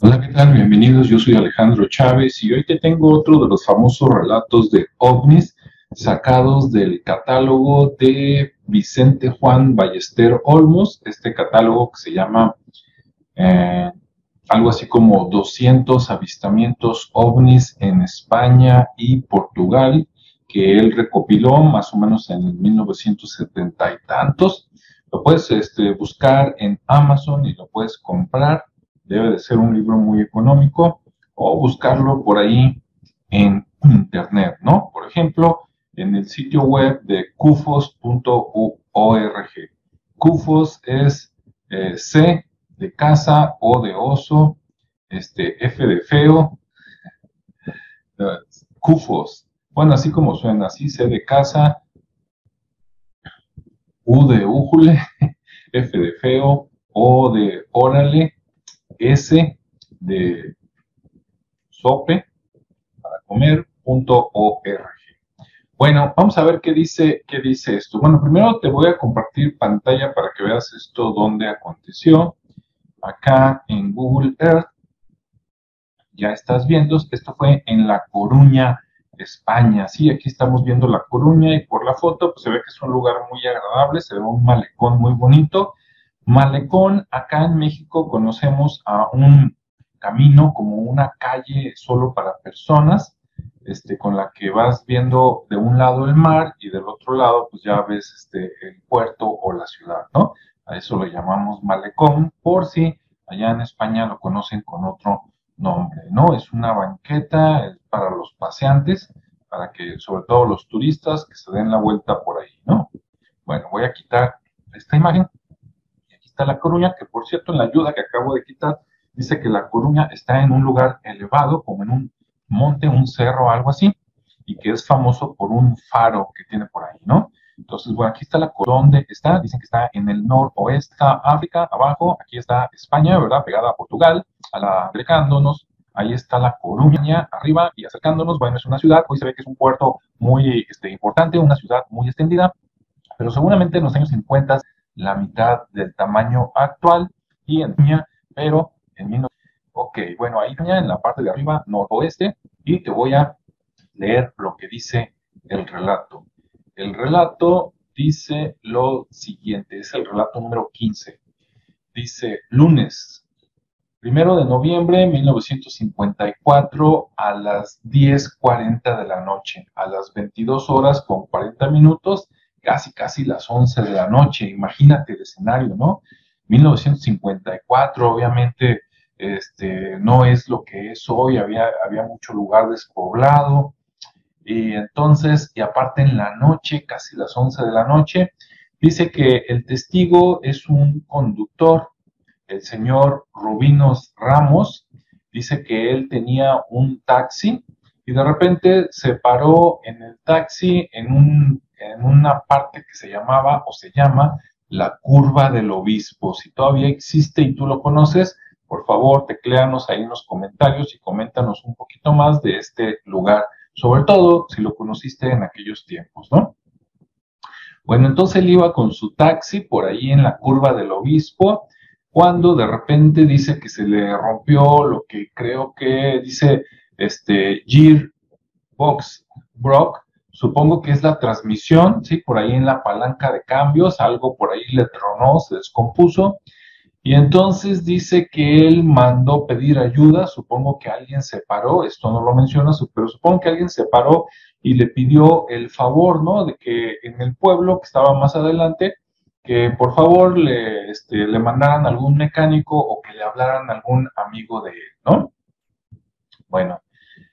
Hola, ¿qué tal? Bienvenidos, yo soy Alejandro Chávez y hoy te tengo otro de los famosos relatos de ovnis sacados del catálogo de Vicente Juan Ballester Olmos, este catálogo que se llama eh, algo así como 200 avistamientos ovnis en España y Portugal, que él recopiló más o menos en 1970 y tantos. Lo puedes este, buscar en Amazon y lo puedes comprar debe de ser un libro muy económico o buscarlo por ahí en internet, ¿no? Por ejemplo, en el sitio web de cufos.org. Cufos es eh, C de casa, O de oso, este, F de feo, Cufos. Bueno, así como suena, así C de casa, U de újule, F de feo, O de órale, S de sope para comer.org. Bueno, vamos a ver qué dice, qué dice esto. Bueno, primero te voy a compartir pantalla para que veas esto donde aconteció. Acá en Google Earth, ya estás viendo, esto fue en La Coruña, España. Sí, aquí estamos viendo La Coruña y por la foto pues se ve que es un lugar muy agradable, se ve un malecón muy bonito Malecón, acá en México conocemos a un camino como una calle solo para personas, este, con la que vas viendo de un lado el mar y del otro lado pues ya ves este, el puerto o la ciudad, ¿no? A eso lo llamamos malecón, por si allá en España lo conocen con otro nombre, ¿no? Es una banqueta para los paseantes, para que sobre todo los turistas que se den la vuelta por ahí, ¿no? Bueno, voy a quitar esta imagen está La Coruña, que por cierto en la ayuda que acabo de quitar, dice que La Coruña está en un lugar elevado, como en un monte, un cerro, algo así, y que es famoso por un faro que tiene por ahí, ¿no? Entonces, bueno, aquí está la ¿dónde está? Dicen que está en el noroeste, África, abajo, aquí está España, ¿verdad? Pegada a Portugal, a acercándonos, ahí está la Coruña, arriba, y acercándonos, bueno, es una ciudad, hoy se ve que es un puerto muy este, importante, una ciudad muy extendida, pero seguramente en los años 50 la mitad del tamaño actual y en pero en Ok, bueno, ahí en la parte de arriba noroeste y te voy a leer lo que dice el relato. El relato dice lo siguiente, es el relato número 15. Dice, lunes, primero de noviembre de 1954 a las 10.40 de la noche, a las 22 horas con 40 minutos, casi, casi las 11 de la noche. Imagínate el escenario, ¿no? 1954, obviamente, este, no es lo que es hoy, había, había mucho lugar despoblado. Y entonces, y aparte en la noche, casi las 11 de la noche, dice que el testigo es un conductor, el señor Rubinos Ramos, dice que él tenía un taxi y de repente se paró en el taxi en un en una parte que se llamaba o se llama la curva del obispo. Si todavía existe y tú lo conoces, por favor, tecléanos ahí en los comentarios y coméntanos un poquito más de este lugar, sobre todo si lo conociste en aquellos tiempos, ¿no? Bueno, entonces él iba con su taxi por ahí en la curva del obispo, cuando de repente dice que se le rompió lo que creo que dice este Gear Box Brock, Supongo que es la transmisión, ¿sí? Por ahí en la palanca de cambios, algo por ahí le tronó, se descompuso. Y entonces dice que él mandó pedir ayuda, supongo que alguien se paró, esto no lo menciona, pero supongo que alguien se paró y le pidió el favor, ¿no? De que en el pueblo que estaba más adelante, que por favor le, este, le mandaran algún mecánico o que le hablaran algún amigo de él, ¿no? Bueno,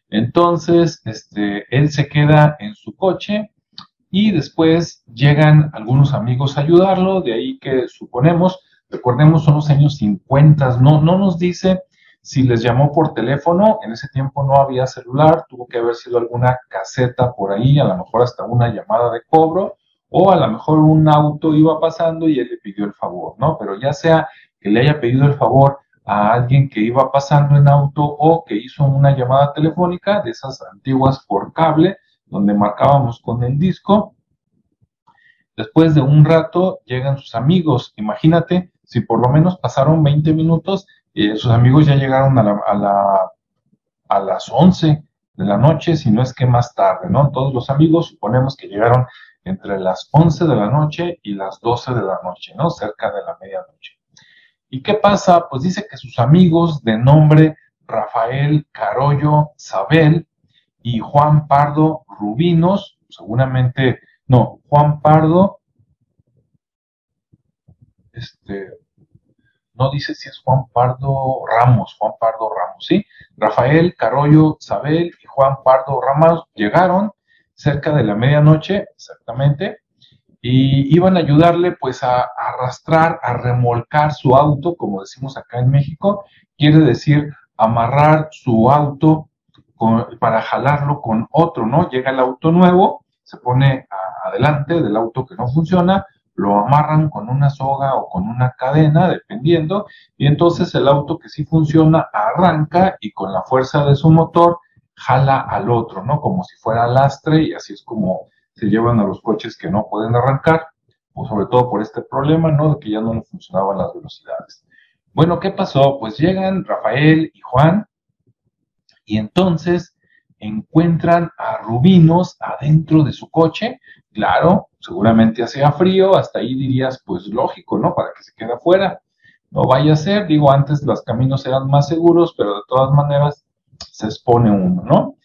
entonces, este, él se queda en su coche y después llegan algunos amigos a ayudarlo, de ahí que suponemos, recordemos, son los años 50, no, no nos dice si les llamó por teléfono, en ese tiempo no había celular, tuvo que haber sido alguna caseta por ahí, a lo mejor hasta una llamada de cobro, o a lo mejor un auto iba pasando y él le pidió el favor, ¿no? Pero ya sea que le haya pedido el favor a alguien que iba pasando en auto o que hizo una llamada telefónica de esas antiguas por cable, donde marcábamos con el disco. Después de un rato llegan sus amigos. Imagínate si por lo menos pasaron 20 minutos, eh, sus amigos ya llegaron a, la, a, la, a las 11 de la noche, si no es que más tarde, ¿no? Todos los amigos suponemos que llegaron entre las 11 de la noche y las 12 de la noche, ¿no? Cerca de la medianoche. ¿Y qué pasa? Pues dice que sus amigos de nombre Rafael Carollo Sabel y Juan Pardo Rubinos, seguramente, no, Juan Pardo, este, no dice si es Juan Pardo Ramos, Juan Pardo Ramos, ¿sí? Rafael Carollo Sabel y Juan Pardo Ramos llegaron cerca de la medianoche, exactamente, y iban a ayudarle pues a, arrastrar, a remolcar su auto, como decimos acá en México, quiere decir amarrar su auto para jalarlo con otro, ¿no? Llega el auto nuevo, se pone adelante del auto que no funciona, lo amarran con una soga o con una cadena, dependiendo, y entonces el auto que sí funciona arranca y con la fuerza de su motor jala al otro, ¿no? Como si fuera lastre y así es como se llevan a los coches que no pueden arrancar, o sobre todo por este problema, ¿no? De que ya no le funcionaban las velocidades. Bueno, ¿qué pasó? Pues llegan Rafael y Juan y entonces encuentran a Rubinos adentro de su coche. Claro, seguramente hacía frío, hasta ahí dirías, pues lógico, ¿no? Para que se quede afuera. No vaya a ser, digo, antes los caminos eran más seguros, pero de todas maneras se expone uno, ¿no?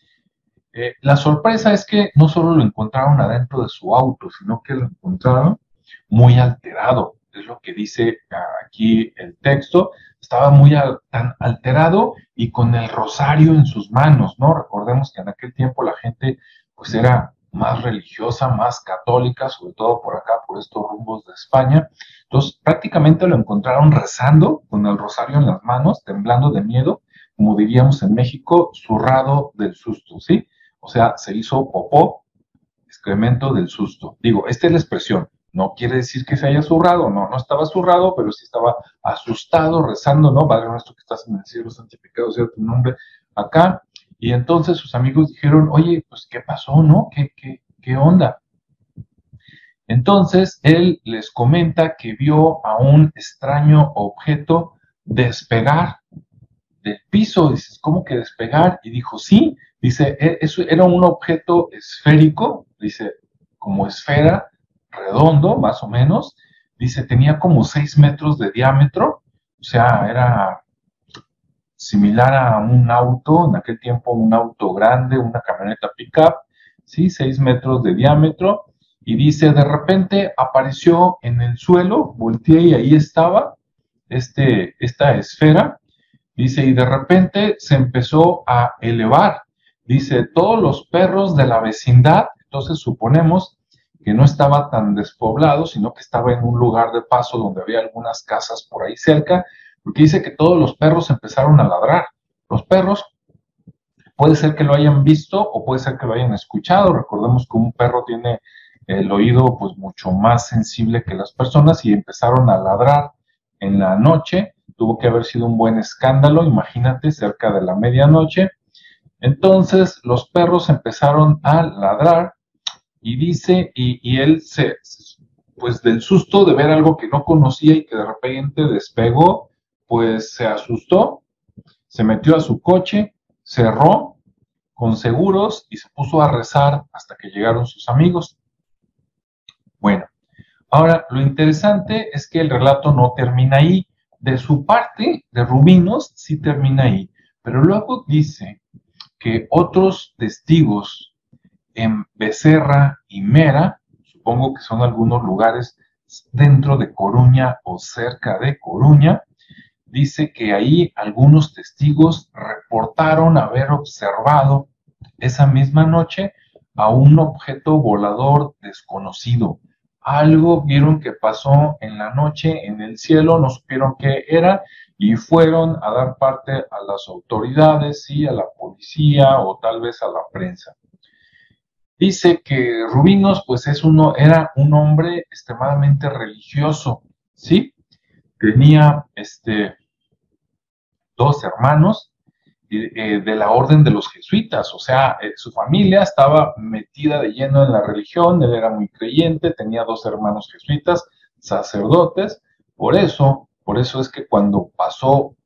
Eh, la sorpresa es que no solo lo encontraron adentro de su auto, sino que lo encontraron muy alterado, es lo que dice aquí el texto, estaba muy tan alterado y con el rosario en sus manos, ¿no? Recordemos que en aquel tiempo la gente pues era más religiosa, más católica, sobre todo por acá, por estos rumbos de España. Entonces, prácticamente lo encontraron rezando con el rosario en las manos, temblando de miedo, como diríamos en México, zurrado del susto, ¿sí? O sea, se hizo popó, excremento del susto. Digo, esta es la expresión. No quiere decir que se haya zurrado, no, no estaba zurrado, pero sí estaba asustado, rezando, ¿no? Padre nuestro que estás en el cielo, santificado sea tu nombre acá. Y entonces sus amigos dijeron, oye, pues, ¿qué pasó, no? ¿Qué, qué, qué onda? Entonces él les comenta que vio a un extraño objeto despegar del piso. Dices, ¿cómo que despegar? Y dijo, sí. Dice, e, eso era un objeto esférico, dice, como esfera, redondo, más o menos. Dice, tenía como 6 metros de diámetro. O sea, era similar a un auto, en aquel tiempo un auto grande, una camioneta pickup, ¿sí? 6 metros de diámetro. Y dice, de repente apareció en el suelo, volteé y ahí estaba este, esta esfera Dice, y de repente se empezó a elevar. Dice, todos los perros de la vecindad, entonces suponemos que no estaba tan despoblado, sino que estaba en un lugar de paso donde había algunas casas por ahí cerca, porque dice que todos los perros empezaron a ladrar. Los perros puede ser que lo hayan visto o puede ser que lo hayan escuchado. Recordemos que un perro tiene el oído pues mucho más sensible que las personas y empezaron a ladrar en la noche tuvo que haber sido un buen escándalo, imagínate, cerca de la medianoche. Entonces los perros empezaron a ladrar y dice, y, él se, pues del susto de ver algo que no conocía y que de repente despegó, pues se asustó, se metió a su coche, cerró con seguros y se puso a rezar hasta que llegaron sus amigos. Bueno, ahora lo interesante es que el relato no termina ahí. De su parte, de Rubinos, sí termina ahí, pero luego dice que otros testigos en Becerra y Mera, supongo que son algunos lugares dentro de Coruña o cerca de Coruña, dice que ahí algunos testigos reportaron haber observado esa misma noche a un objeto volador desconocido, algo vieron que pasó en la noche en el cielo, no supieron qué era y fueron a dar parte a las autoridades y a la policía o tal vez a la prensa. Dice que Rubinos pues es uno, era un hombre extremadamente religioso, ¿sí? Tenía este, dos hermanos, eh, de la orden de los jesuitas, o sea, eh, su familia estaba metida de lleno en la religión, él era muy creyente, tenía dos hermanos jesuitas, sacerdotes, por eso, por eso es que cuando pasó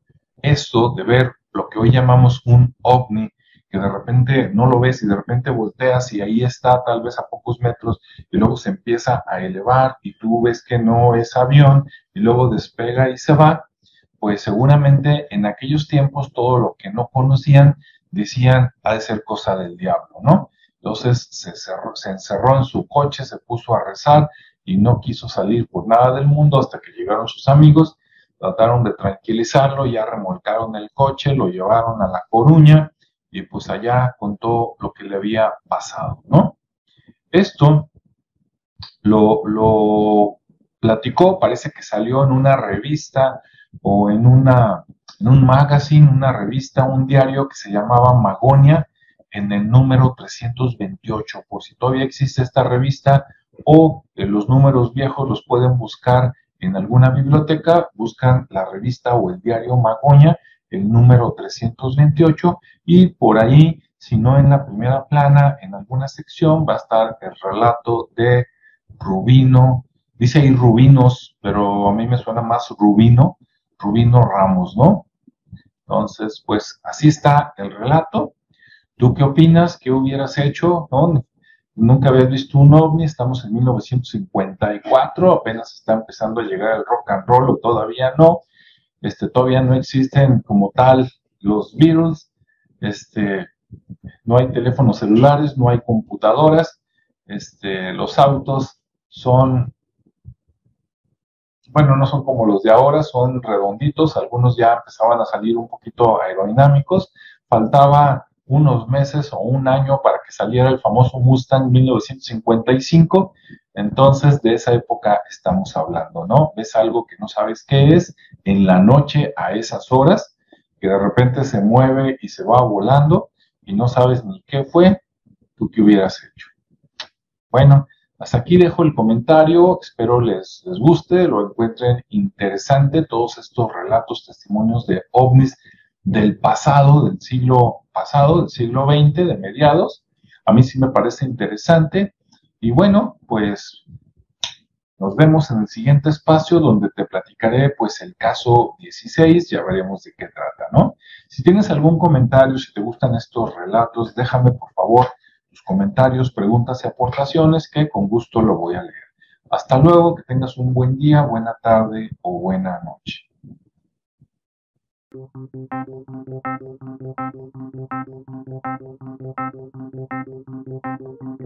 esto de ver lo que hoy llamamos un ovni, que de repente no lo ves y de repente volteas y ahí está tal vez a pocos metros y luego se empieza a elevar y tú ves que no es avión y luego despega y se va, pues seguramente en aquellos tiempos todo lo que no conocían decían ha de ser cosa del diablo, ¿no? Entonces se, se encerró en su coche, se puso a rezar y no quiso salir por nada del mundo hasta que llegaron sus amigos, trataron de tranquilizarlo, ya remolcaron el coche, lo llevaron a La Coruña y pues allá contó lo que le había pasado, ¿no? Esto lo, platicó, parece que salió en una revista o en, una, en un magazine, una revista, un diario que se llamaba Magonia, en el número 328. Por si todavía existe esta revista o los números viejos los pueden buscar en alguna biblioteca, buscan la revista o el diario Magonia, el número 328, y por ahí, si no en la primera plana, en alguna sección va a estar el relato de Rubino, dice ahí Rubinos, pero a mí me suena más Rubino, Rubino Ramos, ¿no? Entonces, pues así está el relato. ¿Tú qué opinas? ¿Qué hubieras hecho? ¿No? Nunca habías visto un ovni, estamos en 1954, apenas está empezando a llegar el rock and roll o todavía no. Este, todavía no existen como tal los virus, este, no hay teléfonos celulares, no hay computadoras, este, los autos son bueno, no son como los de ahora, son redonditos, algunos ya empezaban a salir un poquito aerodinámicos, faltaba unos meses o un año para que saliera el famoso Mustang 1955, entonces de esa época estamos hablando, ¿no? Ves algo que no sabes qué es en la noche a esas horas, que de repente se mueve y se va volando y no sabes ni qué fue, tú qué hubieras hecho. Bueno, hasta aquí dejo el comentario, espero les, les guste, lo encuentren interesante, todos estos relatos, testimonios de ovnis del pasado, del siglo pasado, del siglo XX, de mediados. A mí sí me parece interesante. Y bueno, pues nos vemos en el siguiente espacio donde te platicaré pues el caso 16, ya veremos de qué trata, ¿no? Si tienes algún comentario, si te gustan estos relatos, déjame por favor comentarios, preguntas y aportaciones que con gusto lo voy a leer. Hasta luego, que tengas un buen día, buena tarde o buena noche. Thank you.